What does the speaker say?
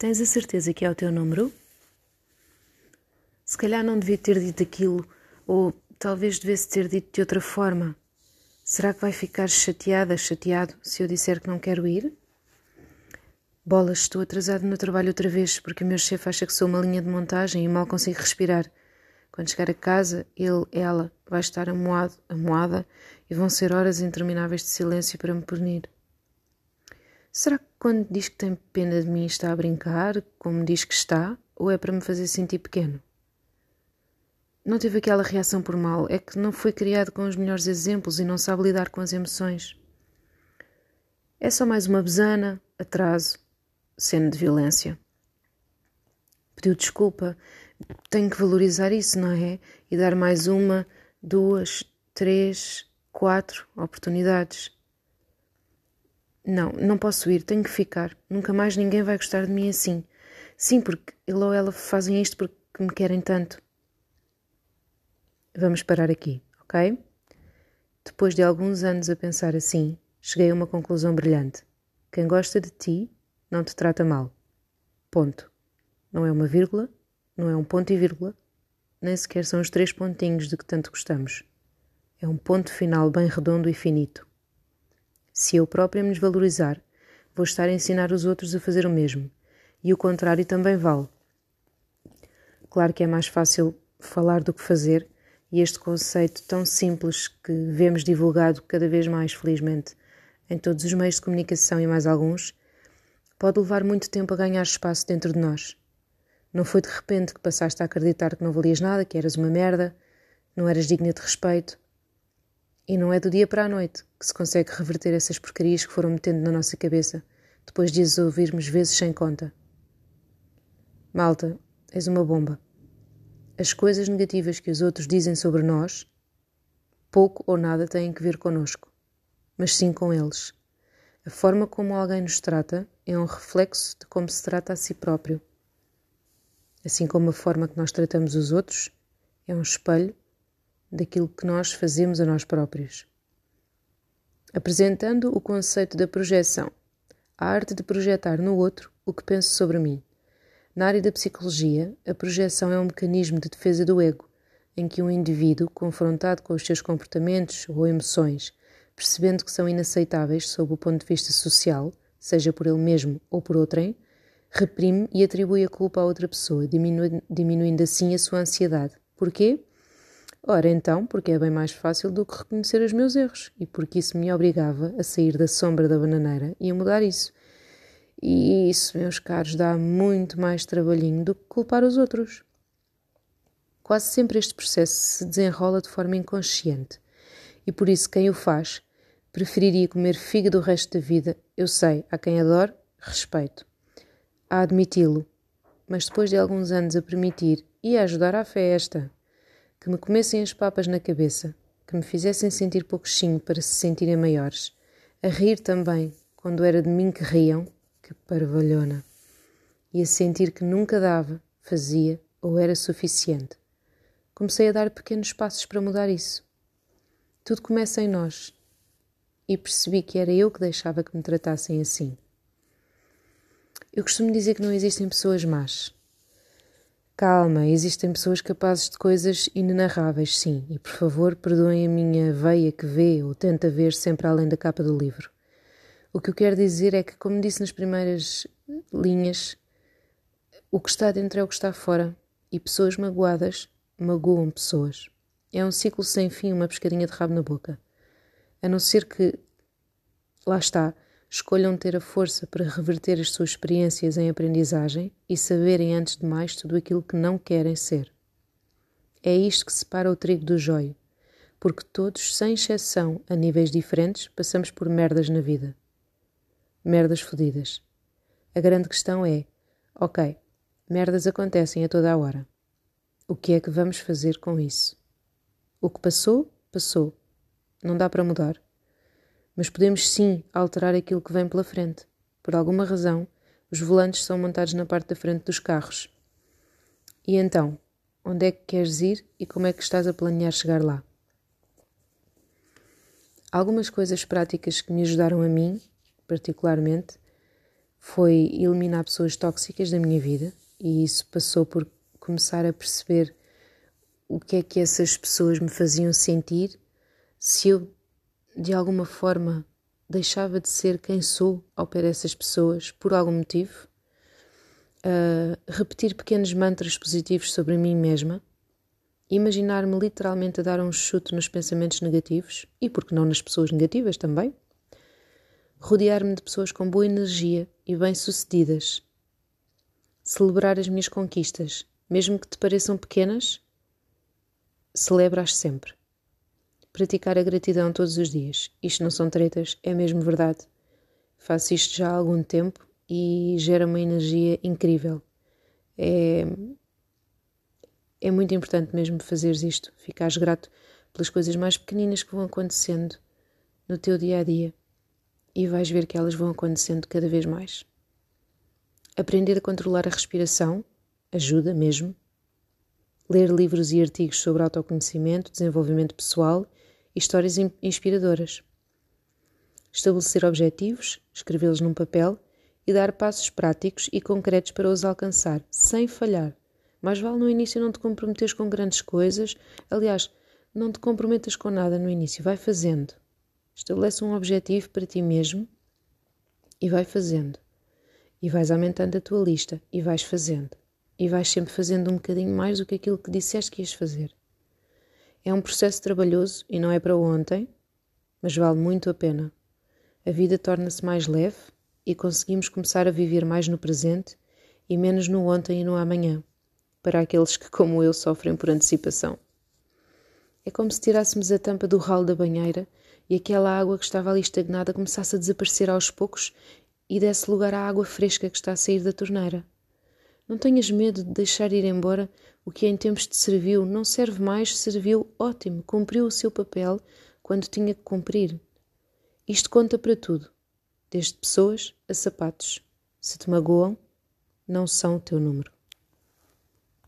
Tens a certeza que é o teu número? Se calhar não devia ter dito aquilo, ou talvez devesse ter dito de outra forma. Será que vai ficar chateada, chateado, se eu disser que não quero ir? Bolas, estou atrasado no trabalho outra vez, porque o meu chefe acha que sou uma linha de montagem e mal consigo respirar. Quando chegar a casa, ele, ela, vai estar amoado, amoada e vão ser horas intermináveis de silêncio para me punir. Será que quando diz que tem pena de mim está a brincar, como diz que está, ou é para me fazer sentir pequeno? Não teve aquela reação por mal, é que não foi criado com os melhores exemplos e não sabe lidar com as emoções. É só mais uma besana, atraso, cena de violência. Pediu desculpa, tenho que valorizar isso, não é? E dar mais uma, duas, três, quatro oportunidades. Não, não posso ir, tenho que ficar. Nunca mais ninguém vai gostar de mim assim. Sim, porque ele ou ela fazem isto porque me querem tanto. Vamos parar aqui, ok? Depois de alguns anos a pensar assim, cheguei a uma conclusão brilhante. Quem gosta de ti não te trata mal. Ponto. Não é uma vírgula, não é um ponto e vírgula, nem sequer são os três pontinhos de que tanto gostamos. É um ponto final bem redondo e finito. Se eu própria me desvalorizar, vou estar a ensinar os outros a fazer o mesmo. E o contrário também vale. Claro que é mais fácil falar do que fazer, e este conceito tão simples que vemos divulgado cada vez mais, felizmente, em todos os meios de comunicação e mais alguns, pode levar muito tempo a ganhar espaço dentro de nós. Não foi de repente que passaste a acreditar que não valias nada, que eras uma merda, não eras digna de respeito, e não é do dia para a noite que se consegue reverter essas porcarias que foram metendo na nossa cabeça, depois de as ouvirmos vezes sem conta. Malta, és uma bomba. As coisas negativas que os outros dizem sobre nós, pouco ou nada têm que ver connosco, mas sim com eles. A forma como alguém nos trata é um reflexo de como se trata a si próprio. Assim como a forma que nós tratamos os outros é um espelho daquilo que nós fazemos a nós próprios. Apresentando o conceito da projeção, a arte de projetar no outro o que penso sobre mim. Na área da psicologia, a projeção é um mecanismo de defesa do ego, em que um indivíduo, confrontado com os seus comportamentos ou emoções, percebendo que são inaceitáveis sob o ponto de vista social, seja por ele mesmo ou por outrem, reprime e atribui a culpa a outra pessoa, diminuindo, diminuindo assim a sua ansiedade. Porquê? Ora, então, porque é bem mais fácil do que reconhecer os meus erros e porque isso me obrigava a sair da sombra da bananeira e a mudar isso. E isso, meus caros, dá muito mais trabalhinho do que culpar os outros. Quase sempre este processo se desenrola de forma inconsciente e por isso quem o faz preferiria comer fígado o resto da vida. Eu sei, há quem adore, respeito. A admiti-lo, mas depois de alguns anos a permitir e a ajudar à festa que me comessem as papas na cabeça, que me fizessem sentir pouquinho para se sentirem maiores, a rir também, quando era de mim que riam, que parvalhona, e a sentir que nunca dava, fazia ou era suficiente. Comecei a dar pequenos passos para mudar isso. Tudo começa em nós, e percebi que era eu que deixava que me tratassem assim. Eu costumo dizer que não existem pessoas más. Calma, existem pessoas capazes de coisas inenarráveis, sim, e por favor perdoem a minha veia que vê ou tenta ver sempre além da capa do livro. O que eu quero dizer é que, como disse nas primeiras linhas, o que está dentro é o que está fora, e pessoas magoadas magoam pessoas. É um ciclo sem fim, uma pescadinha de rabo na boca. A não ser que, lá está, escolham ter a força para reverter as suas experiências em aprendizagem e saberem antes de mais tudo aquilo que não querem ser. É isto que separa o trigo do joio, porque todos, sem exceção, a níveis diferentes, passamos por merdas na vida. Merdas fodidas. A grande questão é: ok, merdas acontecem a toda a hora. O que é que vamos fazer com isso? O que passou, passou. Não dá para mudar mas podemos sim alterar aquilo que vem pela frente. Por alguma razão, os volantes são montados na parte da frente dos carros. E então, onde é que queres ir e como é que estás a planear chegar lá? Algumas coisas práticas que me ajudaram a mim, particularmente, foi eliminar pessoas tóxicas da minha vida e isso passou por começar a perceber o que é que essas pessoas me faziam sentir se eu de alguma forma deixava de ser quem sou ao pé dessas pessoas por algum motivo, uh, repetir pequenos mantras positivos sobre mim mesma, imaginar-me literalmente a dar um chute nos pensamentos negativos? E, porque não, nas pessoas negativas também, rodear-me de pessoas com boa energia e bem-sucedidas, celebrar as minhas conquistas, mesmo que te pareçam pequenas, celebra-as sempre praticar a gratidão todos os dias. Isto não são tretas, é mesmo verdade. Faço isto já há algum tempo e gera uma energia incrível. É, é muito importante mesmo fazeres isto, ficares grato pelas coisas mais pequeninas que vão acontecendo no teu dia a dia e vais ver que elas vão acontecendo cada vez mais. Aprender a controlar a respiração ajuda mesmo. Ler livros e artigos sobre autoconhecimento, desenvolvimento pessoal histórias inspiradoras. Estabelecer objetivos, escrevê-los num papel e dar passos práticos e concretos para os alcançar, sem falhar. Mais vale no início não te comprometeres com grandes coisas. Aliás, não te comprometas com nada no início, vai fazendo. Estabelece um objetivo para ti mesmo e vai fazendo. E vais aumentando a tua lista e vais fazendo. E vais sempre fazendo um bocadinho mais do que aquilo que disseste que ias fazer. É um processo trabalhoso e não é para ontem, mas vale muito a pena. A vida torna-se mais leve e conseguimos começar a viver mais no presente e menos no ontem e no amanhã, para aqueles que, como eu, sofrem por antecipação. É como se tirássemos a tampa do ralo da banheira e aquela água que estava ali estagnada começasse a desaparecer aos poucos e desse lugar à água fresca que está a sair da torneira. Não tenhas medo de deixar ir embora o que em tempos te serviu, não serve mais, serviu ótimo, cumpriu o seu papel quando tinha que cumprir. Isto conta para tudo, desde pessoas a sapatos. Se te magoam, não são o teu número.